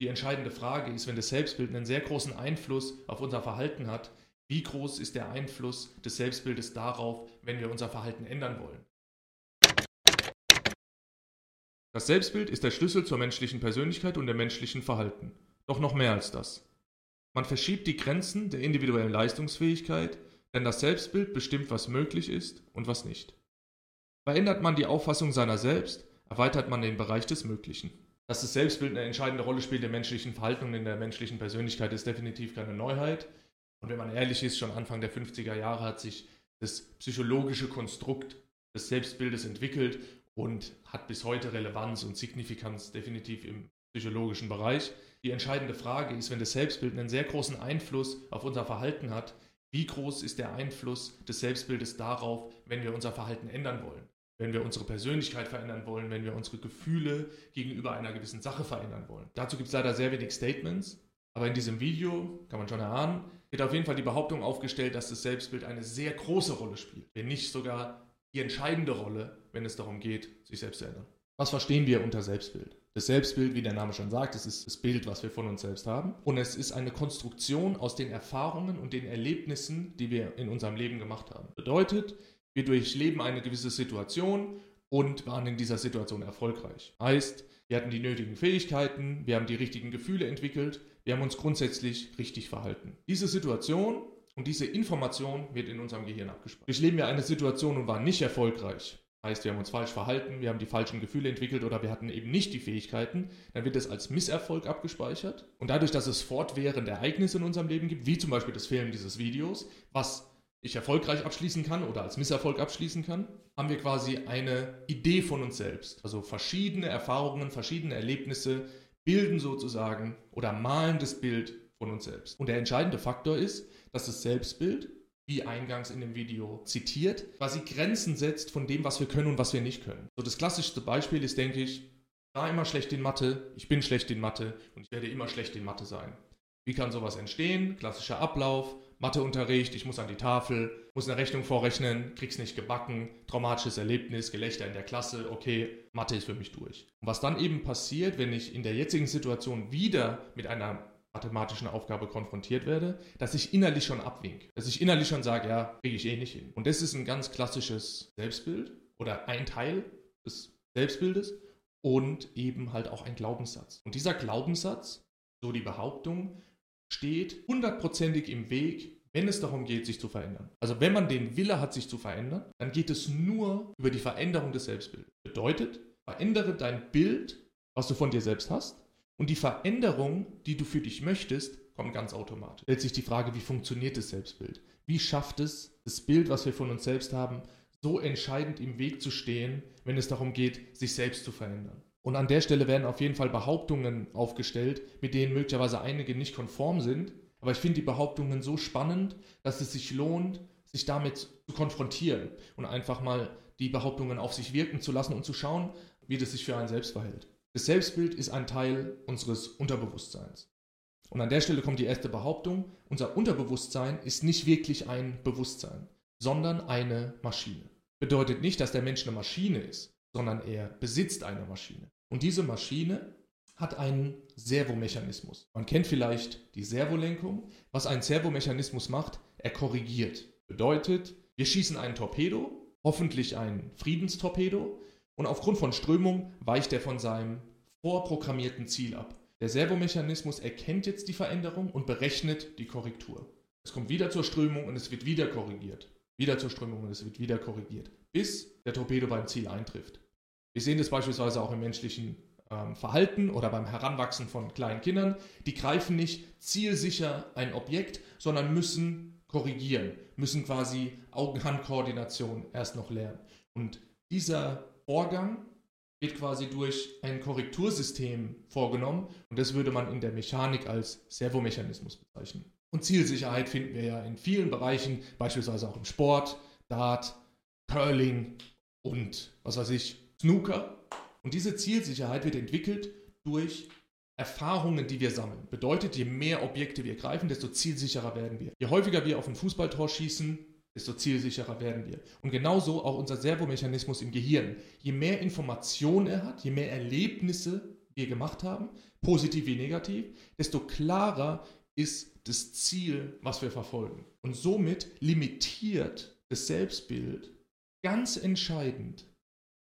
Die entscheidende Frage ist, wenn das Selbstbild einen sehr großen Einfluss auf unser Verhalten hat, wie groß ist der Einfluss des Selbstbildes darauf, wenn wir unser Verhalten ändern wollen? Das Selbstbild ist der Schlüssel zur menschlichen Persönlichkeit und dem menschlichen Verhalten. Doch noch mehr als das. Man verschiebt die Grenzen der individuellen Leistungsfähigkeit, denn das Selbstbild bestimmt, was möglich ist und was nicht. Verändert man die Auffassung seiner selbst, erweitert man den Bereich des Möglichen. Dass das Selbstbild eine entscheidende Rolle spielt im menschlichen Verhalten und in der menschlichen Persönlichkeit, ist definitiv keine Neuheit. Und wenn man ehrlich ist, schon Anfang der 50er Jahre hat sich das psychologische Konstrukt des Selbstbildes entwickelt und hat bis heute Relevanz und Signifikanz definitiv im psychologischen Bereich. Die entscheidende Frage ist, wenn das Selbstbild einen sehr großen Einfluss auf unser Verhalten hat, wie groß ist der Einfluss des Selbstbildes darauf, wenn wir unser Verhalten ändern wollen? Wenn wir unsere Persönlichkeit verändern wollen, wenn wir unsere Gefühle gegenüber einer gewissen Sache verändern wollen. Dazu gibt es leider sehr wenig Statements, aber in diesem Video, kann man schon erahnen, wird auf jeden Fall die Behauptung aufgestellt, dass das Selbstbild eine sehr große Rolle spielt, wenn nicht sogar die entscheidende Rolle, wenn es darum geht, sich selbst zu ändern. Was verstehen wir unter Selbstbild? Das Selbstbild, wie der Name schon sagt, es ist das Bild, was wir von uns selbst haben. Und es ist eine Konstruktion aus den Erfahrungen und den Erlebnissen, die wir in unserem Leben gemacht haben. Bedeutet, wir durchleben eine gewisse Situation und waren in dieser Situation erfolgreich. Heißt, wir hatten die nötigen Fähigkeiten, wir haben die richtigen Gefühle entwickelt, wir haben uns grundsätzlich richtig verhalten. Diese Situation und diese Information wird in unserem Gehirn abgespeichert. Durchleben wir eine Situation und waren nicht erfolgreich, heißt, wir haben uns falsch verhalten, wir haben die falschen Gefühle entwickelt oder wir hatten eben nicht die Fähigkeiten, dann wird es als Misserfolg abgespeichert. Und dadurch, dass es fortwährende Ereignisse in unserem Leben gibt, wie zum Beispiel das Filmen dieses Videos, was ich erfolgreich abschließen kann oder als Misserfolg abschließen kann, haben wir quasi eine Idee von uns selbst. Also verschiedene Erfahrungen, verschiedene Erlebnisse bilden sozusagen oder malen das Bild von uns selbst. Und der entscheidende Faktor ist, dass das Selbstbild, wie eingangs in dem Video zitiert, quasi Grenzen setzt von dem, was wir können und was wir nicht können. So das klassischste Beispiel ist, denke ich, war immer schlecht in Mathe, ich bin schlecht in Mathe und ich werde immer schlecht in Mathe sein. Wie kann sowas entstehen? Klassischer Ablauf. Matheunterricht, ich muss an die Tafel, muss eine Rechnung vorrechnen, krieg's nicht gebacken, traumatisches Erlebnis, Gelächter in der Klasse, okay, Mathe ist für mich durch. Und was dann eben passiert, wenn ich in der jetzigen Situation wieder mit einer mathematischen Aufgabe konfrontiert werde, dass ich innerlich schon abwink, dass ich innerlich schon sage, ja, kriege ich eh nicht hin. Und das ist ein ganz klassisches Selbstbild oder ein Teil des Selbstbildes und eben halt auch ein Glaubenssatz. Und dieser Glaubenssatz, so die Behauptung, steht hundertprozentig im Weg, wenn es darum geht, sich zu verändern. Also wenn man den Wille hat, sich zu verändern, dann geht es nur über die Veränderung des Selbstbildes. Bedeutet, verändere dein Bild, was du von dir selbst hast, und die Veränderung, die du für dich möchtest, kommt ganz automatisch. Stellt sich die Frage, wie funktioniert das Selbstbild? Wie schafft es, das Bild, was wir von uns selbst haben, so entscheidend im Weg zu stehen, wenn es darum geht, sich selbst zu verändern? Und an der Stelle werden auf jeden Fall Behauptungen aufgestellt, mit denen möglicherweise einige nicht konform sind. Aber ich finde die Behauptungen so spannend, dass es sich lohnt, sich damit zu konfrontieren und einfach mal die Behauptungen auf sich wirken zu lassen und zu schauen, wie das sich für einen selbst verhält. Das Selbstbild ist ein Teil unseres Unterbewusstseins. Und an der Stelle kommt die erste Behauptung, unser Unterbewusstsein ist nicht wirklich ein Bewusstsein, sondern eine Maschine. Bedeutet nicht, dass der Mensch eine Maschine ist, sondern er besitzt eine Maschine. Und diese Maschine hat einen Servomechanismus. Man kennt vielleicht die Servolenkung. Was ein Servomechanismus macht, er korrigiert. Bedeutet, wir schießen einen Torpedo, hoffentlich ein Friedenstorpedo, und aufgrund von Strömung weicht er von seinem vorprogrammierten Ziel ab. Der Servomechanismus erkennt jetzt die Veränderung und berechnet die Korrektur. Es kommt wieder zur Strömung und es wird wieder korrigiert. Wieder zur Strömung und es wird wieder korrigiert, bis der Torpedo beim Ziel eintrifft. Wir sehen das beispielsweise auch im menschlichen ähm, Verhalten oder beim Heranwachsen von kleinen Kindern. Die greifen nicht zielsicher ein Objekt, sondern müssen korrigieren, müssen quasi Augen-Hand-Koordination erst noch lernen. Und dieser Vorgang wird quasi durch ein Korrektursystem vorgenommen und das würde man in der Mechanik als Servomechanismus bezeichnen. Und Zielsicherheit finden wir ja in vielen Bereichen, beispielsweise auch im Sport, Dart, Curling und was weiß ich, Snooker. Und diese Zielsicherheit wird entwickelt durch Erfahrungen, die wir sammeln. Bedeutet, je mehr Objekte wir greifen, desto zielsicherer werden wir. Je häufiger wir auf ein Fußballtor schießen, desto zielsicherer werden wir. Und genauso auch unser Servomechanismus im Gehirn. Je mehr Information er hat, je mehr Erlebnisse wir gemacht haben, positiv wie negativ, desto klarer ist das Ziel, was wir verfolgen. Und somit limitiert das Selbstbild ganz entscheidend,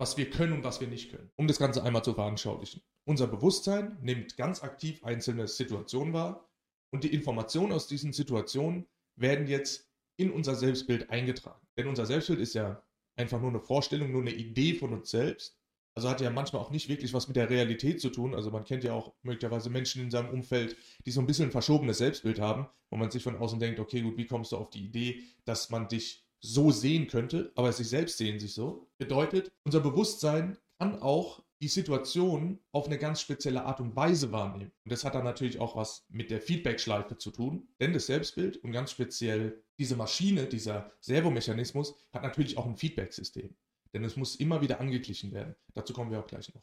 was wir können und was wir nicht können. Um das Ganze einmal zu veranschaulichen. Unser Bewusstsein nimmt ganz aktiv einzelne Situationen wahr und die Informationen aus diesen Situationen werden jetzt in unser Selbstbild eingetragen. Denn unser Selbstbild ist ja einfach nur eine Vorstellung, nur eine Idee von uns selbst. Also hat ja manchmal auch nicht wirklich was mit der Realität zu tun. Also man kennt ja auch möglicherweise Menschen in seinem Umfeld, die so ein bisschen ein verschobenes Selbstbild haben, wo man sich von außen denkt, okay, gut, wie kommst du auf die Idee, dass man dich so sehen könnte, aber sich selbst sehen sich so. Bedeutet, unser Bewusstsein kann auch die Situation auf eine ganz spezielle Art und Weise wahrnehmen. Und das hat dann natürlich auch was mit der Feedback-Schleife zu tun, denn das Selbstbild und ganz speziell diese Maschine, dieser Servomechanismus hat natürlich auch ein Feedback-System. Denn es muss immer wieder angeglichen werden. Dazu kommen wir auch gleich noch.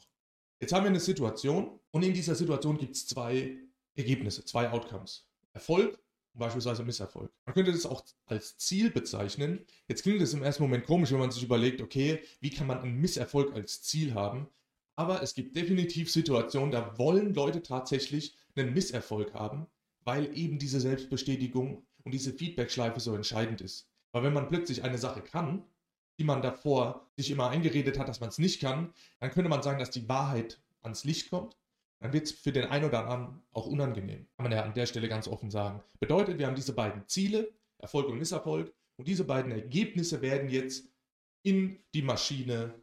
Jetzt haben wir eine Situation und in dieser Situation gibt es zwei Ergebnisse, zwei Outcomes. Erfolg beispielsweise Misserfolg. Man könnte das auch als Ziel bezeichnen. Jetzt klingt es im ersten Moment komisch, wenn man sich überlegt, okay, wie kann man einen Misserfolg als Ziel haben? Aber es gibt definitiv Situationen, da wollen Leute tatsächlich einen Misserfolg haben, weil eben diese Selbstbestätigung und diese Feedback-Schleife so entscheidend ist. Weil wenn man plötzlich eine Sache kann, die man davor sich immer eingeredet hat, dass man es nicht kann, dann könnte man sagen, dass die Wahrheit ans Licht kommt. Dann wird es für den einen oder anderen auch unangenehm. Kann man ja an der Stelle ganz offen sagen. Bedeutet, wir haben diese beiden Ziele, Erfolg und Misserfolg, und diese beiden Ergebnisse werden jetzt in die Maschine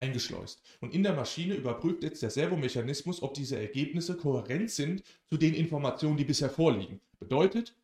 eingeschleust. Und in der Maschine überprüft jetzt der Servomechanismus, ob diese Ergebnisse kohärent sind zu den Informationen, die bisher vorliegen. Bedeutet,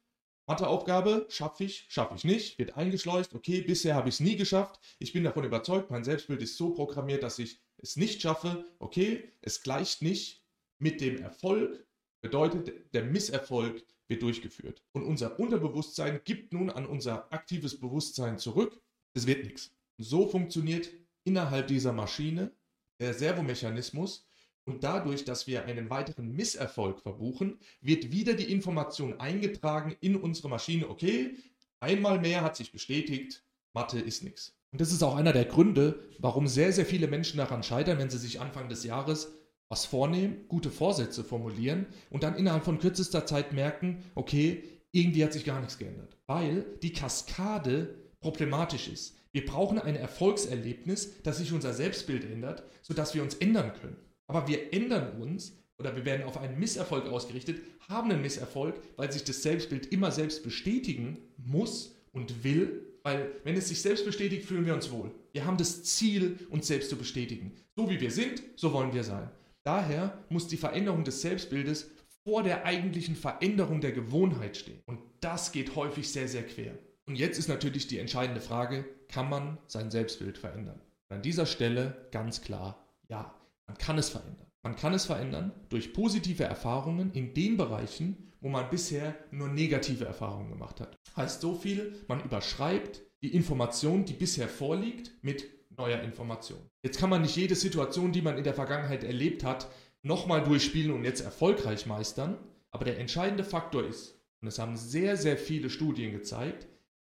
Matheaufgabe schaffe ich, schaffe ich nicht, wird eingeschleust, okay, bisher habe ich es nie geschafft, ich bin davon überzeugt, mein Selbstbild ist so programmiert, dass ich es nicht schaffe, okay, es gleicht nicht mit dem Erfolg, bedeutet, der Misserfolg wird durchgeführt. Und unser Unterbewusstsein gibt nun an unser aktives Bewusstsein zurück, es wird nichts. So funktioniert innerhalb dieser Maschine der Servomechanismus und dadurch, dass wir einen weiteren Misserfolg verbuchen, wird wieder die Information eingetragen in unsere Maschine, okay, einmal mehr hat sich bestätigt, Mathe ist nichts. Und das ist auch einer der Gründe, warum sehr, sehr viele Menschen daran scheitern, wenn sie sich Anfang des Jahres was vornehmen, gute Vorsätze formulieren und dann innerhalb von kürzester Zeit merken, okay, irgendwie hat sich gar nichts geändert. Weil die Kaskade problematisch ist. Wir brauchen ein Erfolgserlebnis, das sich unser Selbstbild ändert, sodass wir uns ändern können. Aber wir ändern uns oder wir werden auf einen Misserfolg ausgerichtet, haben einen Misserfolg, weil sich das Selbstbild immer selbst bestätigen muss und will, weil wenn es sich selbst bestätigt, fühlen wir uns wohl. Wir haben das Ziel, uns selbst zu bestätigen. So wie wir sind, so wollen wir sein. Daher muss die Veränderung des Selbstbildes vor der eigentlichen Veränderung der Gewohnheit stehen. Und das geht häufig sehr, sehr quer. Und jetzt ist natürlich die entscheidende Frage, kann man sein Selbstbild verändern? Und an dieser Stelle ganz klar, ja, man kann es verändern. Man kann es verändern durch positive Erfahrungen in den Bereichen, wo man bisher nur negative Erfahrungen gemacht hat. Heißt so viel, man überschreibt die Information, die bisher vorliegt, mit neuer Information. Jetzt kann man nicht jede Situation, die man in der Vergangenheit erlebt hat, nochmal durchspielen und jetzt erfolgreich meistern, aber der entscheidende Faktor ist, und es haben sehr, sehr viele Studien gezeigt,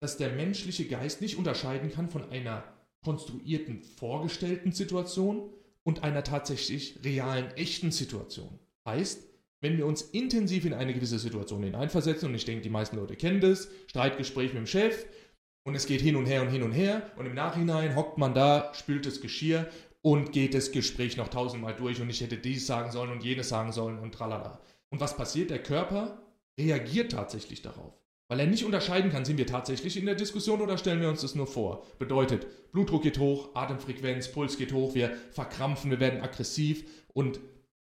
dass der menschliche Geist nicht unterscheiden kann von einer konstruierten, vorgestellten Situation und einer tatsächlich realen, echten Situation. Heißt, wenn wir uns intensiv in eine gewisse Situation hineinversetzen, und ich denke, die meisten Leute kennen das, Streitgespräch mit dem Chef, und es geht hin und her und hin und her, und im Nachhinein hockt man da, spült das Geschirr und geht das Gespräch noch tausendmal durch und ich hätte dies sagen sollen und jenes sagen sollen und tralala. Und was passiert? Der Körper reagiert tatsächlich darauf. Weil er nicht unterscheiden kann, sind wir tatsächlich in der Diskussion oder stellen wir uns das nur vor. Bedeutet, Blutdruck geht hoch, Atemfrequenz, Puls geht hoch, wir verkrampfen, wir werden aggressiv und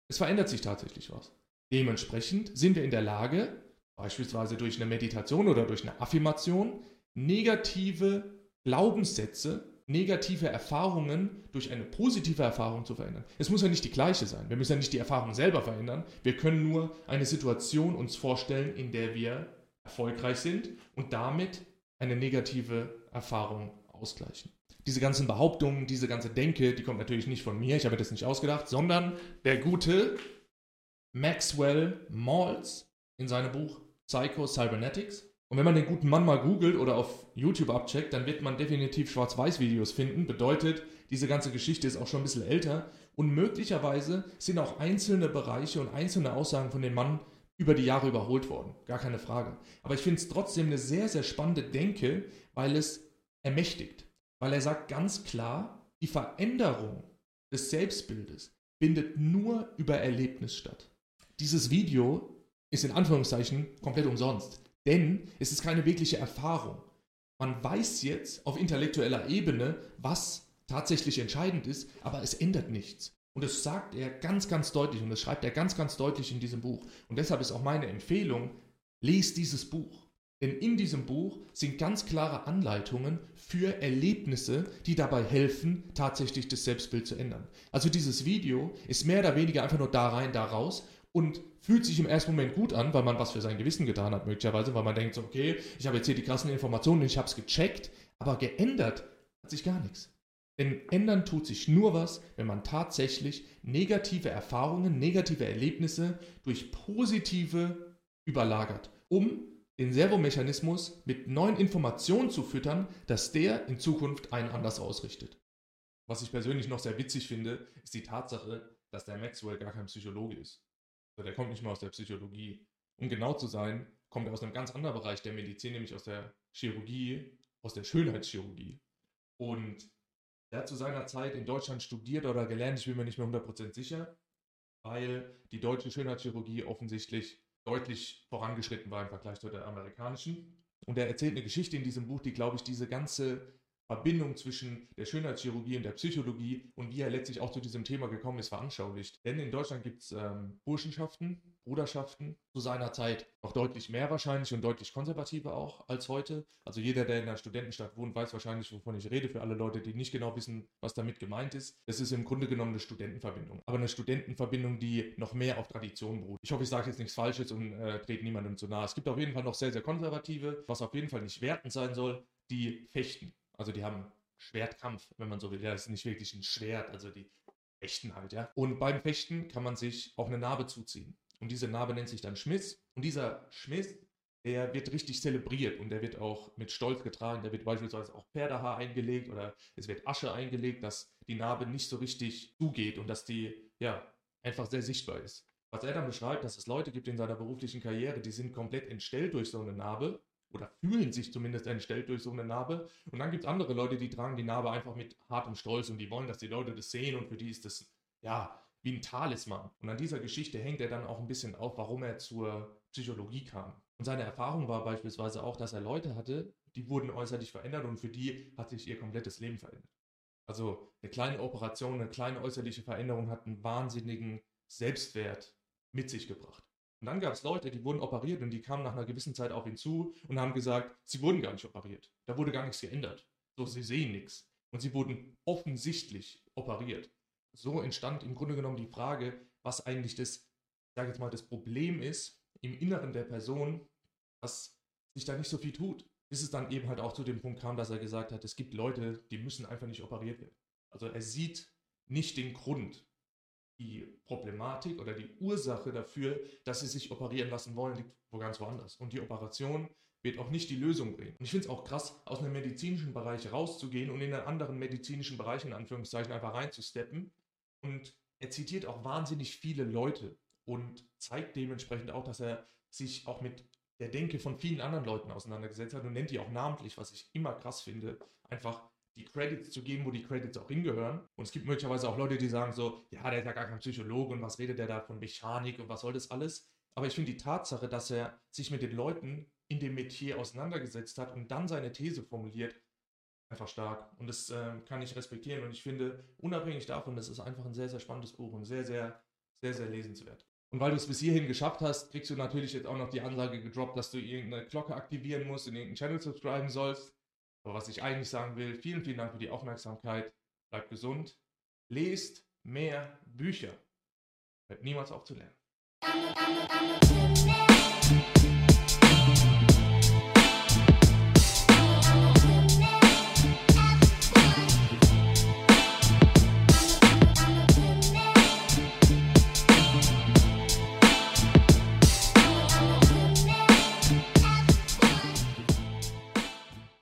es verändert sich tatsächlich was. Dementsprechend sind wir in der Lage, beispielsweise durch eine Meditation oder durch eine Affirmation, negative Glaubenssätze, negative Erfahrungen durch eine positive Erfahrung zu verändern. Es muss ja nicht die gleiche sein. Wir müssen ja nicht die Erfahrung selber verändern. Wir können nur eine Situation uns vorstellen, in der wir erfolgreich sind und damit eine negative Erfahrung ausgleichen. Diese ganzen Behauptungen, diese ganze Denke, die kommt natürlich nicht von mir, ich habe das nicht ausgedacht, sondern der gute Maxwell Maltz in seinem Buch Psycho Cybernetics. Und wenn man den guten Mann mal googelt oder auf YouTube abcheckt, dann wird man definitiv Schwarz-Weiß-Videos finden. Bedeutet, diese ganze Geschichte ist auch schon ein bisschen älter und möglicherweise sind auch einzelne Bereiche und einzelne Aussagen von dem Mann über die Jahre überholt worden. Gar keine Frage. Aber ich finde es trotzdem eine sehr, sehr spannende Denke, weil es ermächtigt. Weil er sagt ganz klar, die Veränderung des Selbstbildes findet nur über Erlebnis statt. Dieses Video ist in Anführungszeichen komplett umsonst, denn es ist keine wirkliche Erfahrung. Man weiß jetzt auf intellektueller Ebene, was tatsächlich entscheidend ist, aber es ändert nichts. Und das sagt er ganz, ganz deutlich und das schreibt er ganz, ganz deutlich in diesem Buch. Und deshalb ist auch meine Empfehlung, lest dieses Buch. Denn in diesem Buch sind ganz klare Anleitungen für Erlebnisse, die dabei helfen, tatsächlich das Selbstbild zu ändern. Also dieses Video ist mehr oder weniger einfach nur da rein, da raus und fühlt sich im ersten Moment gut an, weil man was für sein Gewissen getan hat, möglicherweise, weil man denkt, so, okay, ich habe jetzt hier die krassen Informationen, ich habe es gecheckt, aber geändert hat sich gar nichts. Denn ändern tut sich nur was, wenn man tatsächlich negative Erfahrungen, negative Erlebnisse durch positive überlagert, um den Servomechanismus mit neuen Informationen zu füttern, dass der in Zukunft einen anders ausrichtet. Was ich persönlich noch sehr witzig finde, ist die Tatsache, dass der Maxwell gar kein Psychologe ist. Der kommt nicht mal aus der Psychologie. Um genau zu sein, kommt er aus einem ganz anderen Bereich der Medizin, nämlich aus der Chirurgie, aus der Schönheitschirurgie. Und er hat zu seiner Zeit in Deutschland studiert oder gelernt, ich bin mir nicht mehr 100% sicher, weil die deutsche Schönheitschirurgie offensichtlich deutlich vorangeschritten war im Vergleich zu der amerikanischen. Und er erzählt eine Geschichte in diesem Buch, die, glaube ich, diese ganze Verbindung zwischen der Schönheitschirurgie und der Psychologie und wie er letztlich auch zu diesem Thema gekommen ist, veranschaulicht. Denn in Deutschland gibt es ähm, Burschenschaften, Bruderschaften zu seiner Zeit noch deutlich mehr wahrscheinlich und deutlich konservativer auch als heute. Also jeder, der in einer Studentenstadt wohnt, weiß wahrscheinlich, wovon ich rede. Für alle Leute, die nicht genau wissen, was damit gemeint ist. Es ist im Grunde genommen eine Studentenverbindung. Aber eine Studentenverbindung, die noch mehr auf Tradition beruht. Ich hoffe, ich sage jetzt nichts Falsches und äh, trete niemandem zu nahe. Es gibt auf jeden Fall noch sehr, sehr konservative, was auf jeden Fall nicht wertend sein soll, die fechten. Also die haben Schwertkampf, wenn man so will. Ja, das ist nicht wirklich ein Schwert, also die fechten halt, ja. Und beim Fechten kann man sich auch eine Narbe zuziehen. Und diese Narbe nennt sich dann Schmiss. Und dieser Schmiss, der wird richtig zelebriert und der wird auch mit Stolz getragen. Da wird beispielsweise auch Pferdehaar eingelegt oder es wird Asche eingelegt, dass die Narbe nicht so richtig zugeht und dass die, ja, einfach sehr sichtbar ist. Was er dann beschreibt, dass es Leute gibt in seiner beruflichen Karriere, die sind komplett entstellt durch so eine Narbe oder fühlen sich zumindest entstellt durch so eine Narbe. Und dann gibt es andere Leute, die tragen die Narbe einfach mit hartem Stolz und die wollen, dass die Leute das sehen und für die ist das, ja, wie ein Talisman. Und an dieser Geschichte hängt er dann auch ein bisschen auf, warum er zur Psychologie kam. Und seine Erfahrung war beispielsweise auch, dass er Leute hatte, die wurden äußerlich verändert und für die hat sich ihr komplettes Leben verändert. Also eine kleine Operation, eine kleine äußerliche Veränderung hat einen wahnsinnigen Selbstwert mit sich gebracht. Und dann gab es Leute, die wurden operiert und die kamen nach einer gewissen Zeit auf ihn zu und haben gesagt, sie wurden gar nicht operiert. Da wurde gar nichts geändert. So, sie sehen nichts. Und sie wurden offensichtlich operiert. So entstand im Grunde genommen die Frage, was eigentlich das, sage jetzt mal, das Problem ist im Inneren der Person, dass sich da nicht so viel tut. Bis es dann eben halt auch zu dem Punkt kam, dass er gesagt hat, es gibt Leute, die müssen einfach nicht operiert werden. Also er sieht nicht den Grund Problematik oder die Ursache dafür, dass sie sich operieren lassen wollen, liegt wo ganz woanders. Und die Operation wird auch nicht die Lösung bringen. Und ich finde es auch krass, aus einem medizinischen Bereich rauszugehen und in einen anderen medizinischen Bereich in Anführungszeichen einfach reinzusteppen. Und er zitiert auch wahnsinnig viele Leute und zeigt dementsprechend auch, dass er sich auch mit der Denke von vielen anderen Leuten auseinandergesetzt hat und nennt die auch namentlich, was ich immer krass finde. Einfach die Credits zu geben, wo die Credits auch hingehören. Und es gibt möglicherweise auch Leute, die sagen so, ja, der ist ja gar kein Psychologe und was redet der da von Mechanik und was soll das alles? Aber ich finde die Tatsache, dass er sich mit den Leuten in dem Metier auseinandergesetzt hat und dann seine These formuliert, einfach stark. Und das äh, kann ich respektieren. Und ich finde, unabhängig davon, das ist einfach ein sehr, sehr spannendes Buch und sehr, sehr, sehr, sehr lesenswert. Und weil du es bis hierhin geschafft hast, kriegst du natürlich jetzt auch noch die Ansage gedroppt, dass du irgendeine Glocke aktivieren musst, in irgendeinen Channel subscriben sollst. Aber was ich eigentlich sagen will, vielen, vielen Dank für die Aufmerksamkeit. Bleibt gesund. Lest mehr Bücher. Hört niemals auf zu lernen.